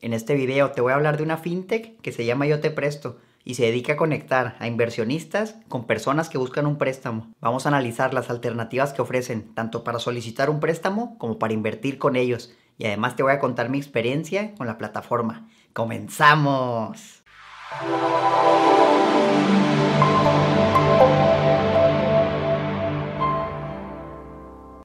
En este video te voy a hablar de una fintech que se llama Yo Te Presto y se dedica a conectar a inversionistas con personas que buscan un préstamo. Vamos a analizar las alternativas que ofrecen tanto para solicitar un préstamo como para invertir con ellos y además te voy a contar mi experiencia con la plataforma. ¡Comenzamos!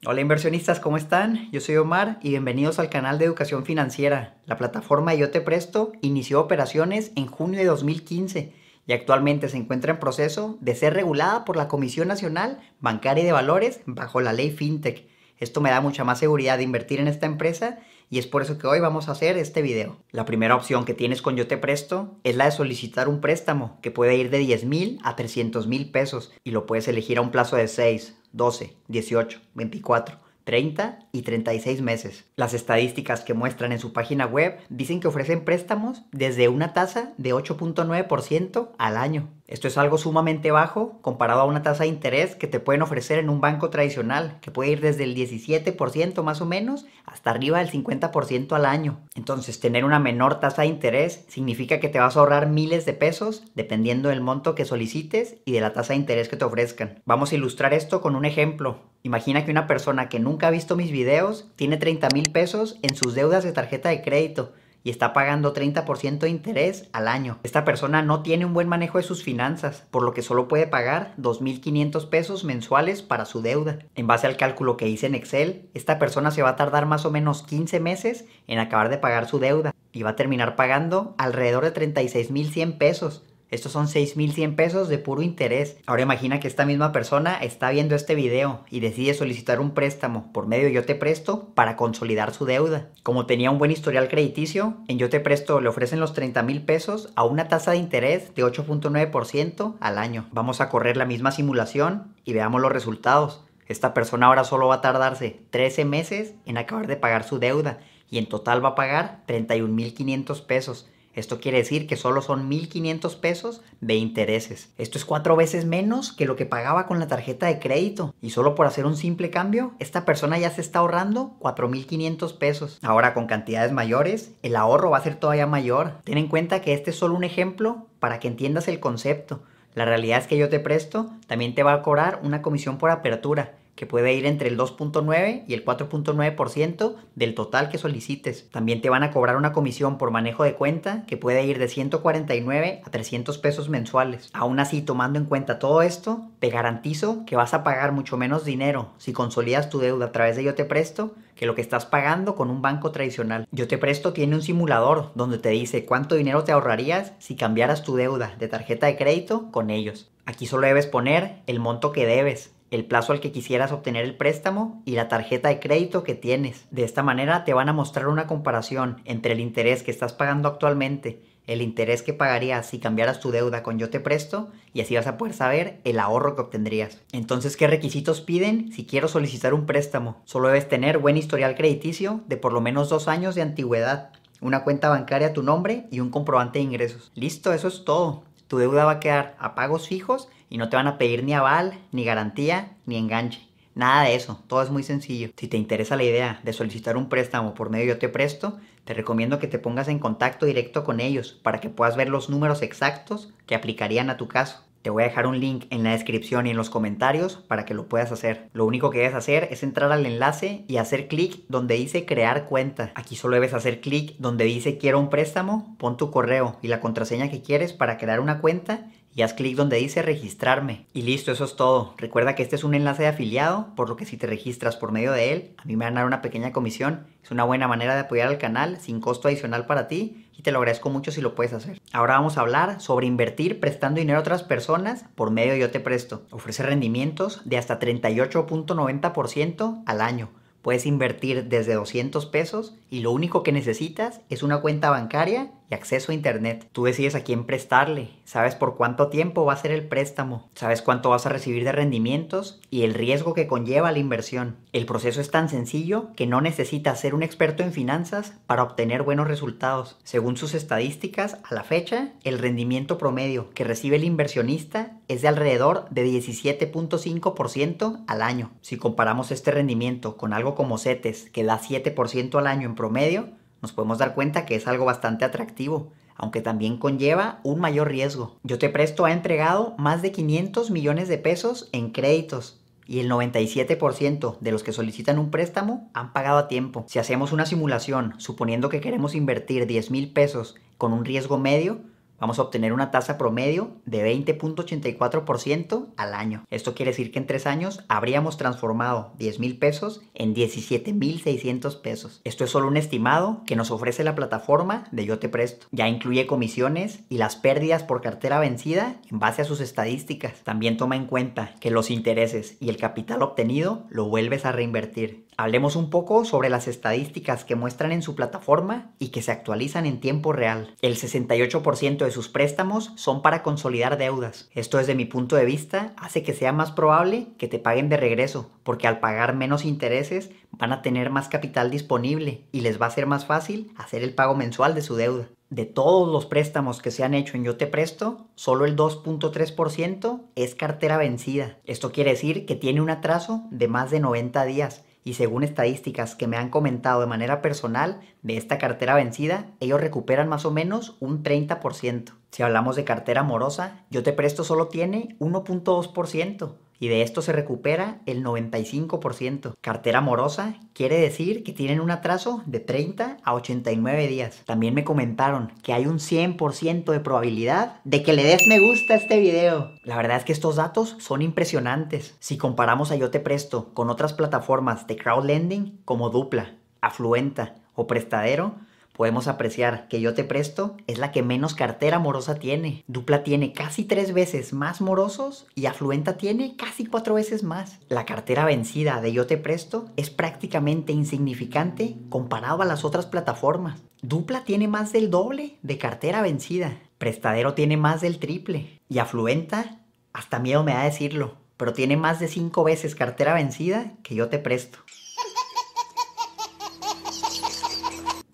Hola inversionistas, ¿cómo están? Yo soy Omar y bienvenidos al canal de educación financiera. La plataforma Yo Te Presto inició operaciones en junio de 2015 y actualmente se encuentra en proceso de ser regulada por la Comisión Nacional Bancaria y de Valores bajo la ley FinTech. Esto me da mucha más seguridad de invertir en esta empresa y es por eso que hoy vamos a hacer este video. La primera opción que tienes con Yo Te Presto es la de solicitar un préstamo que puede ir de 10 mil a 300 mil pesos y lo puedes elegir a un plazo de 6, 12, 18, 24, 30 y 36 meses. Las estadísticas que muestran en su página web dicen que ofrecen préstamos desde una tasa de 8.9% al año. Esto es algo sumamente bajo comparado a una tasa de interés que te pueden ofrecer en un banco tradicional, que puede ir desde el 17% más o menos hasta arriba del 50% al año. Entonces, tener una menor tasa de interés significa que te vas a ahorrar miles de pesos dependiendo del monto que solicites y de la tasa de interés que te ofrezcan. Vamos a ilustrar esto con un ejemplo. Imagina que una persona que nunca ha visto mis videos tiene 30 mil pesos en sus deudas de tarjeta de crédito y está pagando 30% de interés al año. Esta persona no tiene un buen manejo de sus finanzas, por lo que solo puede pagar 2.500 pesos mensuales para su deuda. En base al cálculo que hice en Excel, esta persona se va a tardar más o menos 15 meses en acabar de pagar su deuda y va a terminar pagando alrededor de 36.100 pesos estos son 6.100 pesos de puro interés. Ahora imagina que esta misma persona está viendo este video y decide solicitar un préstamo por medio de Yo Te Presto para consolidar su deuda. Como tenía un buen historial crediticio, en Yo Te Presto le ofrecen los 30.000 pesos a una tasa de interés de 8.9% al año. Vamos a correr la misma simulación y veamos los resultados. Esta persona ahora solo va a tardarse 13 meses en acabar de pagar su deuda y en total va a pagar 31.500 pesos. Esto quiere decir que solo son 1.500 pesos de intereses. Esto es cuatro veces menos que lo que pagaba con la tarjeta de crédito. Y solo por hacer un simple cambio, esta persona ya se está ahorrando 4.500 pesos. Ahora con cantidades mayores, el ahorro va a ser todavía mayor. Ten en cuenta que este es solo un ejemplo para que entiendas el concepto. La realidad es que yo te presto, también te va a cobrar una comisión por apertura que puede ir entre el 2.9 y el 4.9% del total que solicites. También te van a cobrar una comisión por manejo de cuenta que puede ir de 149 a 300 pesos mensuales. Aún así, tomando en cuenta todo esto, te garantizo que vas a pagar mucho menos dinero si consolidas tu deuda a través de Yo Te Presto que lo que estás pagando con un banco tradicional. Yo Te Presto tiene un simulador donde te dice cuánto dinero te ahorrarías si cambiaras tu deuda de tarjeta de crédito con ellos. Aquí solo debes poner el monto que debes el plazo al que quisieras obtener el préstamo y la tarjeta de crédito que tienes. De esta manera te van a mostrar una comparación entre el interés que estás pagando actualmente, el interés que pagarías si cambiaras tu deuda con Yo Te Presto y así vas a poder saber el ahorro que obtendrías. Entonces, ¿qué requisitos piden si quiero solicitar un préstamo? Solo debes tener buen historial crediticio de por lo menos dos años de antigüedad, una cuenta bancaria a tu nombre y un comprobante de ingresos. Listo, eso es todo. Tu deuda va a quedar a pagos fijos y no te van a pedir ni aval, ni garantía, ni enganche. Nada de eso, todo es muy sencillo. Si te interesa la idea de solicitar un préstamo por medio de Yo Te Presto, te recomiendo que te pongas en contacto directo con ellos para que puedas ver los números exactos que aplicarían a tu caso. Te voy a dejar un link en la descripción y en los comentarios para que lo puedas hacer. Lo único que debes hacer es entrar al enlace y hacer clic donde dice crear cuenta. Aquí solo debes hacer clic donde dice quiero un préstamo, pon tu correo y la contraseña que quieres para crear una cuenta y haz clic donde dice registrarme. Y listo, eso es todo. Recuerda que este es un enlace de afiliado, por lo que si te registras por medio de él, a mí me van a dar una pequeña comisión. Es una buena manera de apoyar al canal sin costo adicional para ti y te lo agradezco mucho si lo puedes hacer. Ahora vamos a hablar sobre invertir prestando dinero a otras personas por medio de Yo Te Presto. Ofrece rendimientos de hasta 38.90% al año puedes invertir desde 200 pesos y lo único que necesitas es una cuenta bancaria acceso a internet. Tú decides a quién prestarle, sabes por cuánto tiempo va a ser el préstamo, sabes cuánto vas a recibir de rendimientos y el riesgo que conlleva la inversión. El proceso es tan sencillo que no necesitas ser un experto en finanzas para obtener buenos resultados. Según sus estadísticas, a la fecha, el rendimiento promedio que recibe el inversionista es de alrededor de 17.5% al año. Si comparamos este rendimiento con algo como CETES, que da 7% al año en promedio, nos podemos dar cuenta que es algo bastante atractivo, aunque también conlleva un mayor riesgo. Yo te presto ha entregado más de 500 millones de pesos en créditos y el 97% de los que solicitan un préstamo han pagado a tiempo. Si hacemos una simulación suponiendo que queremos invertir 10 mil pesos con un riesgo medio, vamos a obtener una tasa promedio de 20.84% al año. Esto quiere decir que en tres años habríamos transformado 10 mil pesos en 17 mil 600 pesos. Esto es solo un estimado que nos ofrece la plataforma de Yo Te Presto. Ya incluye comisiones y las pérdidas por cartera vencida en base a sus estadísticas. También toma en cuenta que los intereses y el capital obtenido lo vuelves a reinvertir. Hablemos un poco sobre las estadísticas que muestran en su plataforma y que se actualizan en tiempo real. El 68% de sus préstamos son para consolidar deudas. Esto desde mi punto de vista hace que sea más probable que te paguen de regreso, porque al pagar menos intereses van a tener más capital disponible y les va a ser más fácil hacer el pago mensual de su deuda. De todos los préstamos que se han hecho en Yo Te Presto, solo el 2.3% es cartera vencida. Esto quiere decir que tiene un atraso de más de 90 días y según estadísticas que me han comentado de manera personal de esta cartera vencida, ellos recuperan más o menos un 30%. Si hablamos de cartera morosa, yo te presto solo tiene 1.2% y de esto se recupera el 95%. Cartera morosa quiere decir que tienen un atraso de 30 a 89 días. También me comentaron que hay un 100% de probabilidad de que le des me gusta a este video. La verdad es que estos datos son impresionantes. Si comparamos a Yo Te Presto con otras plataformas de crowdlending como Dupla, Afluenta o Prestadero, podemos apreciar que Yo Te Presto es la que menos cartera morosa tiene. Dupla tiene casi tres veces más morosos y Afluenta tiene casi cuatro veces más. La cartera vencida de Yo Te Presto es prácticamente insignificante comparado a las otras plataformas. Dupla tiene más del doble de cartera vencida. Prestadero tiene más del triple. Y Afluenta, hasta miedo me da decirlo, pero tiene más de cinco veces cartera vencida que Yo Te Presto.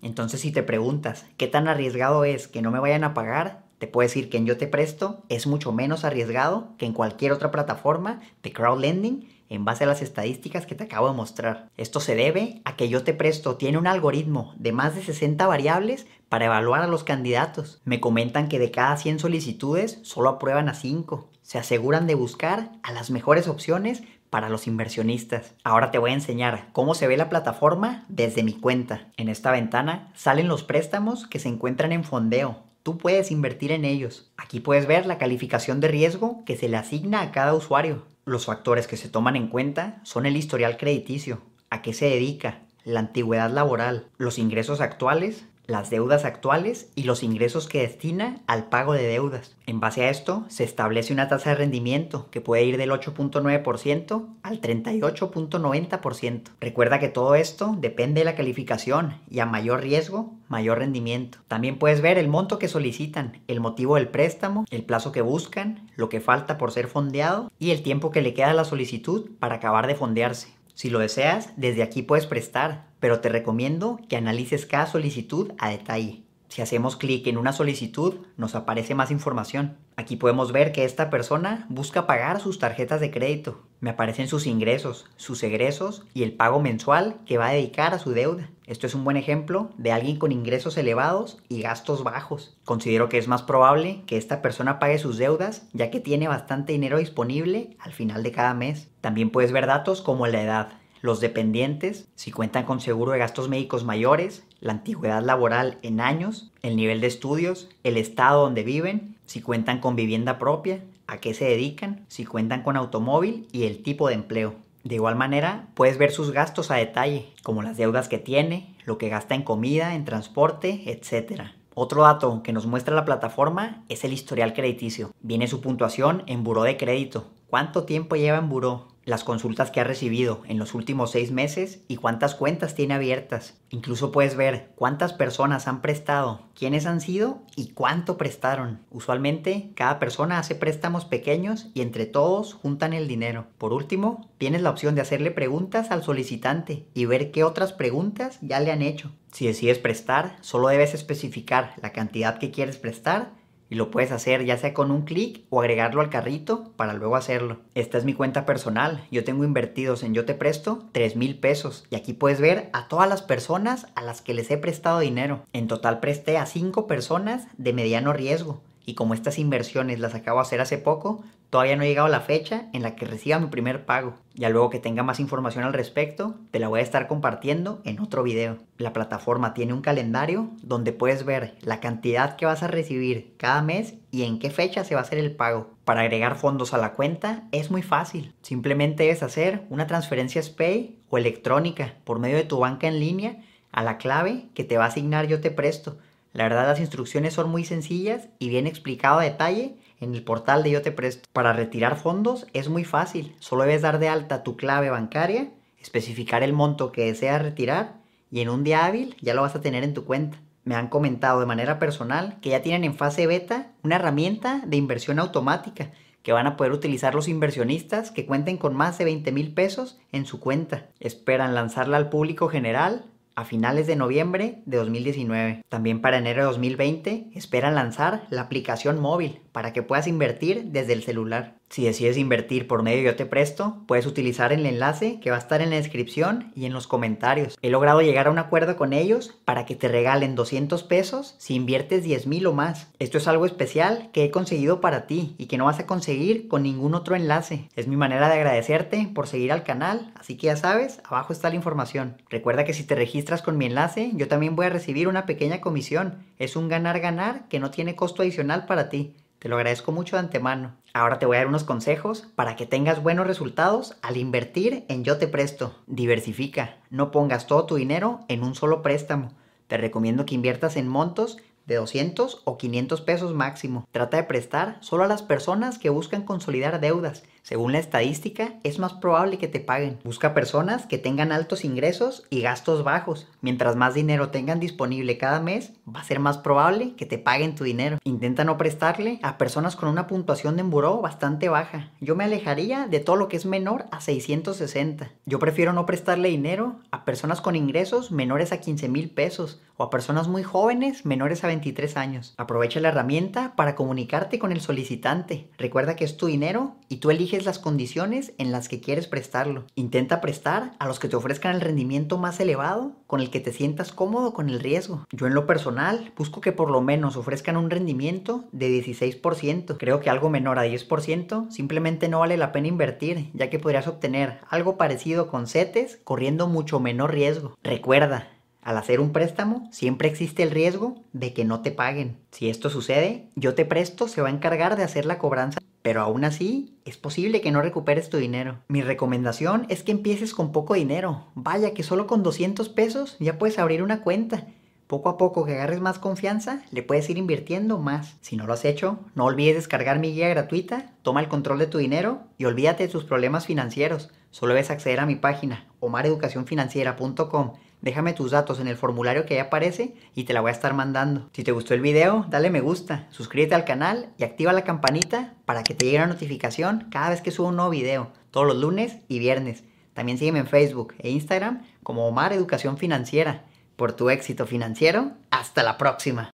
Entonces si te preguntas qué tan arriesgado es que no me vayan a pagar, te puedo decir que en Yo Te Presto es mucho menos arriesgado que en cualquier otra plataforma de crowdlending en base a las estadísticas que te acabo de mostrar. Esto se debe a que Yo Te Presto tiene un algoritmo de más de 60 variables para evaluar a los candidatos. Me comentan que de cada 100 solicitudes solo aprueban a 5. Se aseguran de buscar a las mejores opciones para los inversionistas. Ahora te voy a enseñar cómo se ve la plataforma desde mi cuenta. En esta ventana salen los préstamos que se encuentran en fondeo. Tú puedes invertir en ellos. Aquí puedes ver la calificación de riesgo que se le asigna a cada usuario. Los factores que se toman en cuenta son el historial crediticio, a qué se dedica, la antigüedad laboral, los ingresos actuales, las deudas actuales y los ingresos que destina al pago de deudas. En base a esto, se establece una tasa de rendimiento que puede ir del 8.9% al 38.90%. Recuerda que todo esto depende de la calificación y a mayor riesgo, mayor rendimiento. También puedes ver el monto que solicitan, el motivo del préstamo, el plazo que buscan, lo que falta por ser fondeado y el tiempo que le queda a la solicitud para acabar de fondearse. Si lo deseas, desde aquí puedes prestar, pero te recomiendo que analices cada solicitud a detalle. Si hacemos clic en una solicitud, nos aparece más información. Aquí podemos ver que esta persona busca pagar sus tarjetas de crédito. Me aparecen sus ingresos, sus egresos y el pago mensual que va a dedicar a su deuda. Esto es un buen ejemplo de alguien con ingresos elevados y gastos bajos. Considero que es más probable que esta persona pague sus deudas ya que tiene bastante dinero disponible al final de cada mes. También puedes ver datos como la edad, los dependientes, si cuentan con seguro de gastos médicos mayores, la antigüedad laboral en años, el nivel de estudios, el estado donde viven, si cuentan con vivienda propia, a qué se dedican, si cuentan con automóvil y el tipo de empleo. De igual manera, puedes ver sus gastos a detalle, como las deudas que tiene, lo que gasta en comida, en transporte, etc. Otro dato que nos muestra la plataforma es el historial crediticio. Viene su puntuación en buró de crédito. ¿Cuánto tiempo lleva en buró? Las consultas que ha recibido en los últimos seis meses y cuántas cuentas tiene abiertas. Incluso puedes ver cuántas personas han prestado, quiénes han sido y cuánto prestaron. Usualmente cada persona hace préstamos pequeños y entre todos juntan el dinero. Por último, tienes la opción de hacerle preguntas al solicitante y ver qué otras preguntas ya le han hecho. Si decides prestar, solo debes especificar la cantidad que quieres prestar y lo puedes hacer ya sea con un clic o agregarlo al carrito para luego hacerlo. Esta es mi cuenta personal. Yo tengo invertidos en Yo Te Presto 3 mil pesos y aquí puedes ver a todas las personas a las que les he prestado dinero. En total presté a 5 personas de mediano riesgo y como estas inversiones las acabo de hacer hace poco, todavía no ha llegado la fecha en la que reciba mi primer pago. Ya luego que tenga más información al respecto, te la voy a estar compartiendo en otro video. La plataforma tiene un calendario donde puedes ver la cantidad que vas a recibir cada mes y en qué fecha se va a hacer el pago. Para agregar fondos a la cuenta es muy fácil. Simplemente debes hacer una transferencia SPAY o electrónica por medio de tu banca en línea a la clave que te va a asignar yo te presto la verdad las instrucciones son muy sencillas y bien explicado a detalle en el portal de Yo Te Presto. Para retirar fondos es muy fácil, solo debes dar de alta tu clave bancaria, especificar el monto que deseas retirar y en un día hábil ya lo vas a tener en tu cuenta. Me han comentado de manera personal que ya tienen en fase beta una herramienta de inversión automática que van a poder utilizar los inversionistas que cuenten con más de 20 mil pesos en su cuenta. Esperan lanzarla al público general a finales de noviembre de 2019. También para enero de 2020 esperan lanzar la aplicación móvil para que puedas invertir desde el celular. Si decides invertir por medio de Yo Te Presto, puedes utilizar el enlace que va a estar en la descripción y en los comentarios. He logrado llegar a un acuerdo con ellos para que te regalen 200 pesos si inviertes 10 mil o más. Esto es algo especial que he conseguido para ti y que no vas a conseguir con ningún otro enlace. Es mi manera de agradecerte por seguir al canal, así que ya sabes, abajo está la información. Recuerda que si te registras con mi enlace, yo también voy a recibir una pequeña comisión. Es un ganar-ganar que no tiene costo adicional para ti. Te lo agradezco mucho de antemano. Ahora te voy a dar unos consejos para que tengas buenos resultados al invertir en Yo Te Presto. Diversifica, no pongas todo tu dinero en un solo préstamo. Te recomiendo que inviertas en montos de 200 o 500 pesos máximo. Trata de prestar solo a las personas que buscan consolidar deudas según la estadística, es más probable que te paguen. Busca personas que tengan altos ingresos y gastos bajos. Mientras más dinero tengan disponible cada mes, va a ser más probable que te paguen tu dinero. Intenta no prestarle a personas con una puntuación de emburó bastante baja. Yo me alejaría de todo lo que es menor a 660. Yo prefiero no prestarle dinero a personas con ingresos menores a 15 mil pesos o a personas muy jóvenes menores a 23 años. Aprovecha la herramienta para comunicarte con el solicitante. Recuerda que es tu dinero y tú eliges las condiciones en las que quieres prestarlo. Intenta prestar a los que te ofrezcan el rendimiento más elevado, con el que te sientas cómodo con el riesgo. Yo en lo personal busco que por lo menos ofrezcan un rendimiento de 16%. Creo que algo menor a 10% simplemente no vale la pena invertir, ya que podrías obtener algo parecido con CETES corriendo mucho menor riesgo. Recuerda, al hacer un préstamo, siempre existe el riesgo de que no te paguen. Si esto sucede, yo te presto se va a encargar de hacer la cobranza pero aún así, es posible que no recuperes tu dinero. Mi recomendación es que empieces con poco dinero. Vaya que solo con 200 pesos ya puedes abrir una cuenta. Poco a poco que agarres más confianza, le puedes ir invirtiendo más. Si no lo has hecho, no olvides descargar mi guía gratuita, toma el control de tu dinero y olvídate de tus problemas financieros. Solo debes acceder a mi página omareducacionfinanciera.com déjame tus datos en el formulario que ahí aparece y te la voy a estar mandando. Si te gustó el video, dale me gusta, suscríbete al canal y activa la campanita para que te llegue la notificación cada vez que subo un nuevo video, todos los lunes y viernes. También sígueme en Facebook e Instagram como Omar Educación Financiera. Por tu éxito financiero, hasta la próxima.